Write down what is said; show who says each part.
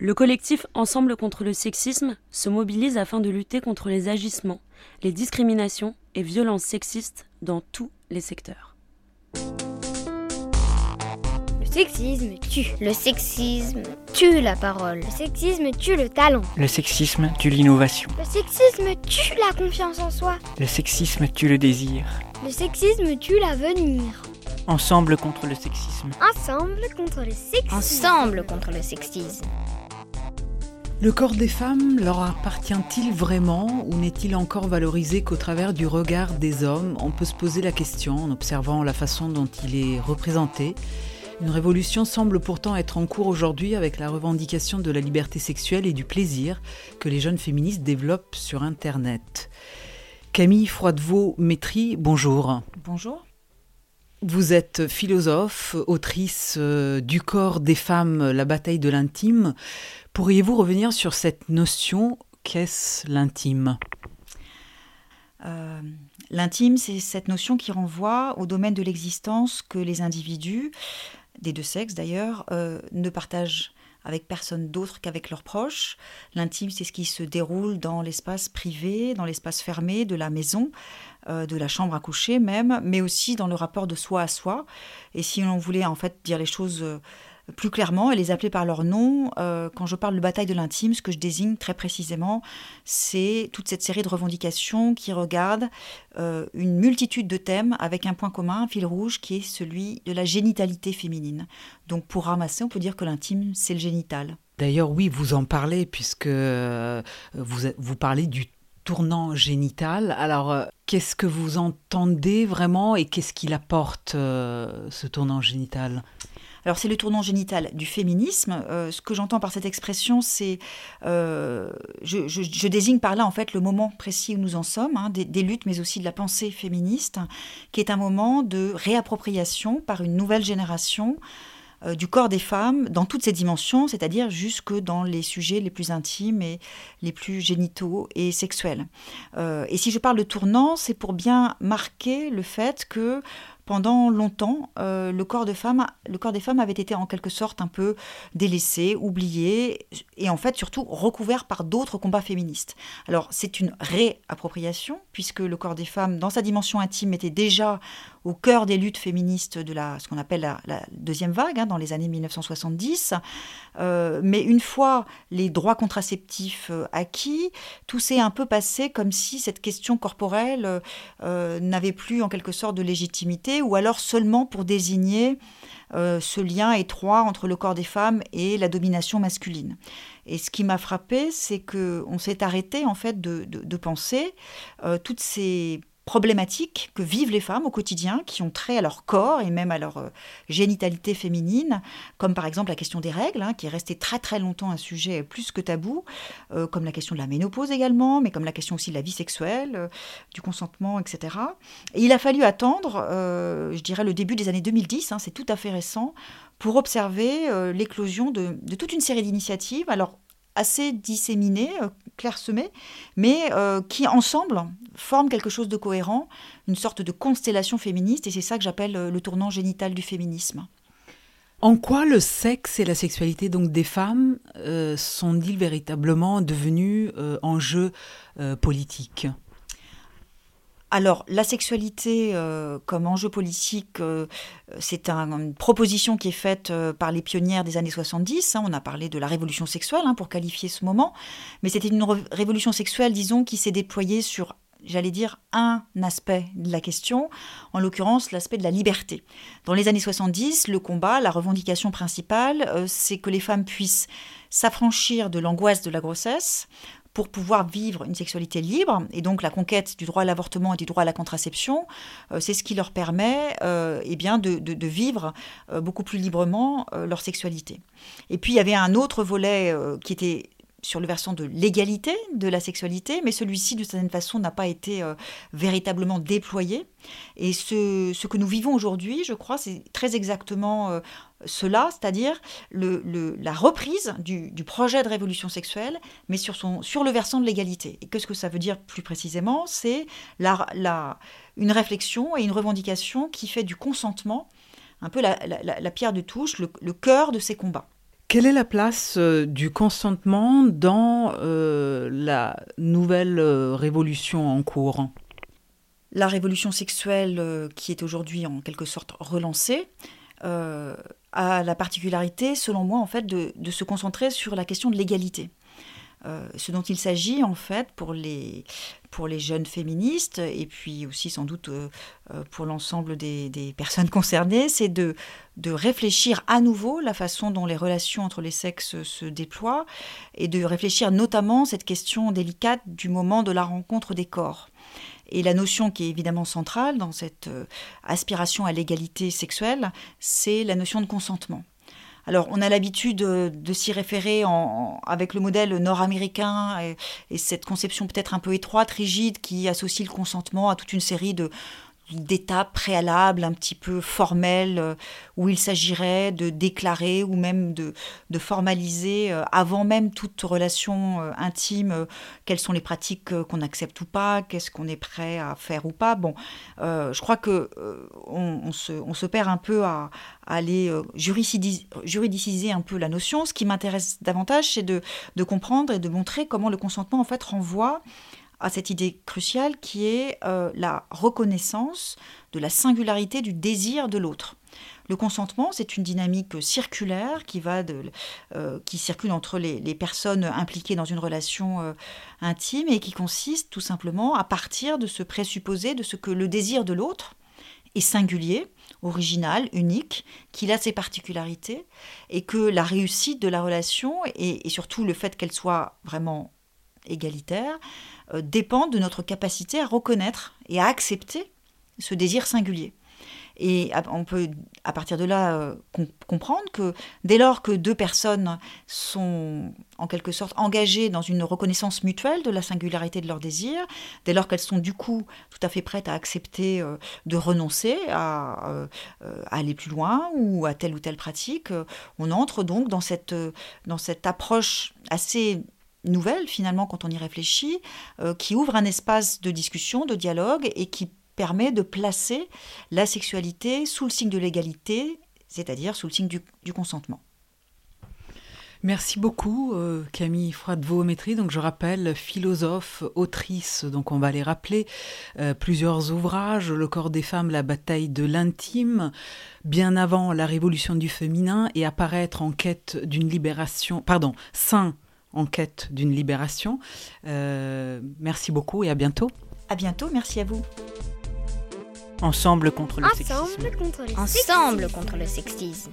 Speaker 1: Le collectif Ensemble contre le sexisme se mobilise afin de lutter contre les agissements, les discriminations et violences sexistes dans tous les secteurs.
Speaker 2: Le sexisme tue.
Speaker 3: Le sexisme tue la parole.
Speaker 2: Le sexisme tue le talent.
Speaker 4: Le sexisme tue l'innovation.
Speaker 2: Le sexisme tue la confiance en soi.
Speaker 4: Le sexisme tue le désir.
Speaker 2: Le sexisme tue l'avenir.
Speaker 4: Ensemble contre le sexisme.
Speaker 2: Ensemble contre le sexisme.
Speaker 3: Ensemble contre le sexisme.
Speaker 5: Le corps des femmes leur appartient-il vraiment ou n'est-il encore valorisé qu'au travers du regard des hommes? On peut se poser la question en observant la façon dont il est représenté. Une révolution semble pourtant être en cours aujourd'hui avec la revendication de la liberté sexuelle et du plaisir que les jeunes féministes développent sur Internet. Camille Froidevaux-Métry, bonjour.
Speaker 6: Bonjour.
Speaker 5: Vous êtes philosophe, autrice euh, du corps des femmes, la bataille de l'intime. Pourriez-vous revenir sur cette notion? Qu'est-ce l'intime?
Speaker 6: Euh, L'intime, c'est cette notion qui renvoie au domaine de l'existence que les individus, des deux sexes d'ailleurs, euh, ne partagent avec personne d'autre qu'avec leurs proches. L'intime, c'est ce qui se déroule dans l'espace privé, dans l'espace fermé de la maison, euh, de la chambre à coucher même, mais aussi dans le rapport de soi à soi. Et si on voulait en fait dire les choses plus clairement et les appeler par leur nom. Euh, quand je parle de bataille de l'intime, ce que je désigne très précisément, c'est toute cette série de revendications qui regardent euh, une multitude de thèmes avec un point commun, un fil rouge, qui est celui de la génitalité féminine. Donc pour ramasser, on peut dire que l'intime, c'est le génital.
Speaker 5: D'ailleurs, oui, vous en parlez puisque euh, vous, vous parlez du tournant génital. Alors, qu'est-ce que vous entendez vraiment et qu'est-ce qu'il apporte, ce tournant génital?
Speaker 6: Alors c'est le tournant génital du féminisme. Euh, ce que j'entends par cette expression, c'est, euh, je, désigne par là en fait le moment précis où nous en sommes, hein, des, luttes, mais aussi de la pensée féministe, qui est un moment de réappropriation par une nouvelle génération euh, du corps des femmes dans toutes ses dimensions, c'est-à-dire jusque dans les sujets les plus intimes et les plus génitaux et sexuels. Et si je parle de tournant, c'est pour bien marquer le fait que pendant longtemps, euh, le, corps des femmes avait été en quelque sorte un peu délaissé, oublié, et en fait surtout recouvert par d'autres combats féministes. Alors c'est une réappropriation, puisque le corps des femmes, dans sa dimension intime, était déjà au cœur des luttes féministes de la, ce qu'on appelle la, deuxième vague, hein, dans les années 1970. Euh, mais une fois les droits contraceptifs euh, acquis, tout s'est un peu passé comme si cette question corporelle n'avait plus en quelque sorte de légitimité, ou alors seulement pour désigner ce lien étroit entre le corps des femmes et la domination masculine. Et ce qui m'a frappé, c'est que on s'est arrêté en fait de, de penser toutes ces problématiques que vivent les femmes au quotidien, qui ont trait à leur corps et même à leur euh, génitalité féminine, comme par exemple la question des règles, hein, qui est restée très très longtemps un sujet plus que tabou, euh, comme la question de la ménopause également, mais comme la question aussi de la vie sexuelle, euh, du consentement, etc. Et il a fallu attendre, je dirais, le début des années 2010, hein, c'est tout à fait récent, pour observer l'éclosion de, de toute une série d'initiatives. Alors, assez disséminés, euh, clairsemés, mais euh, qui ensemble forment quelque chose de cohérent, une sorte de constellation féministe, et c'est ça que j'appelle euh, le tournant génital du féminisme.
Speaker 5: En quoi le sexe et la sexualité donc des femmes sont-ils véritablement devenus enjeux politiques?
Speaker 6: Alors, la sexualité euh, comme enjeu politique, euh, c'est une proposition qui est faite euh, par les pionnières des années 70. Hein. on a parlé de la révolution sexuelle hein, pour qualifier ce moment. Mais c'était une révolution sexuelle, disons, qui s'est déployée sur j'allais dire, un aspect de la question, en l'occurrence l'aspect de la liberté. Dans les années 70, le combat, la revendication principale, c'est que les femmes puissent s'affranchir de l'angoisse de la grossesse, pour pouvoir vivre une sexualité libre. Et donc la conquête du droit à l'avortement et du droit à la contraception, euh, c'est ce qui leur permet euh, eh bien de, vivre euh, beaucoup plus librement leur sexualité. Et puis il y avait un autre volet qui était sur le versant de l'égalité de la sexualité, mais celui-ci, de certaine façon, n'a pas été euh, véritablement déployé. Et ce, que nous vivons aujourd'hui, je crois, c'est très exactement euh, cela, c'est-à-dire la reprise du, projet de révolution sexuelle, mais sur, le versant de l'égalité. Et qu'est-ce que ça veut dire plus précisément? C'est une réflexion et une revendication qui fait du consentement un peu la, la pierre de touche, le, le cœur de ces combats.
Speaker 5: Quelle est la place euh, du consentement dans euh, la nouvelle euh, révolution en cours?
Speaker 6: La révolution sexuelle qui est aujourd'hui en quelque sorte relancée a la particularité, selon moi, en fait, de, de se concentrer sur la question de l'égalité. Euh, ce dont il s'agit en fait pour les, jeunes féministes et puis aussi sans doute euh, euh, pour l'ensemble des, des, personnes concernées, c'est de, de réfléchir à nouveau la façon dont les relations entre les sexes se déploient et de réfléchir notamment cette question délicate du moment de la rencontre des corps. Et la notion qui est évidemment centrale dans cette aspiration à l'égalité sexuelle, c'est la notion de consentement. Alors, on a l'habitude de, s'y référer avec le modèle nord-américain et, cette conception peut-être un peu étroite, rigide, qui associe le consentement à toute une série de, d'étapes préalables un petit peu formelles euh, où il s'agirait de déclarer ou même de, formaliser euh, avant même toute relation euh, intime quelles sont les pratiques qu'on accepte ou pas, qu'est-ce qu'on est prêt à faire ou pas. Bon, je crois que on, se, on, se, perd un peu à, aller juridiciser un peu la notion. Ce qui m'intéresse davantage, c'est de, de comprendre et de montrer comment le consentement en fait renvoie à cette idée cruciale qui est euh, la reconnaissance de la singularité du désir de l'autre. Le consentement, c'est une dynamique circulaire qui, va de, euh, qui circule entre les, personnes impliquées dans une relation euh, intime et qui consiste tout simplement à partir de ce présupposé de ce que le désir de l'autre est singulier, original, unique, qu'il a ses particularités et que la réussite de la relation et, et surtout le fait qu'elle soit vraiment égalitaire euh, dépendent de notre capacité à reconnaître et à accepter ce désir singulier. Et on peut, à partir de là, euh, comprendre que dès lors que deux personnes sont en quelque sorte engagées dans une reconnaissance mutuelle de la singularité de leur désir, dès lors qu'elles sont du coup tout à fait prêtes à accepter euh, de renoncer à, aller plus loin ou à telle ou telle pratique, on entre donc dans cette, dans cette approche assez nouvelle finalement quand on y réfléchit, euh, qui ouvre un espace de discussion, de dialogue et qui permet de placer la sexualité sous le signe de l'égalité, c'est-à-dire sous le signe du, consentement.
Speaker 5: Merci beaucoup euh, Camille Froide-Vaumétrie. Donc je rappelle philosophe, autrice, donc on va les rappeler euh, plusieurs ouvrages, Le corps des femmes, la bataille de l'intime, bien avant la révolution du féminin et apparaître en quête d'une libération, pardon, saint en quête d'une libération. Euh, merci beaucoup et à bientôt.
Speaker 6: À bientôt, merci à vous.
Speaker 4: Ensemble contre le
Speaker 2: Ensemble
Speaker 4: sexisme.
Speaker 2: Contre le
Speaker 3: Ensemble contre le sexisme.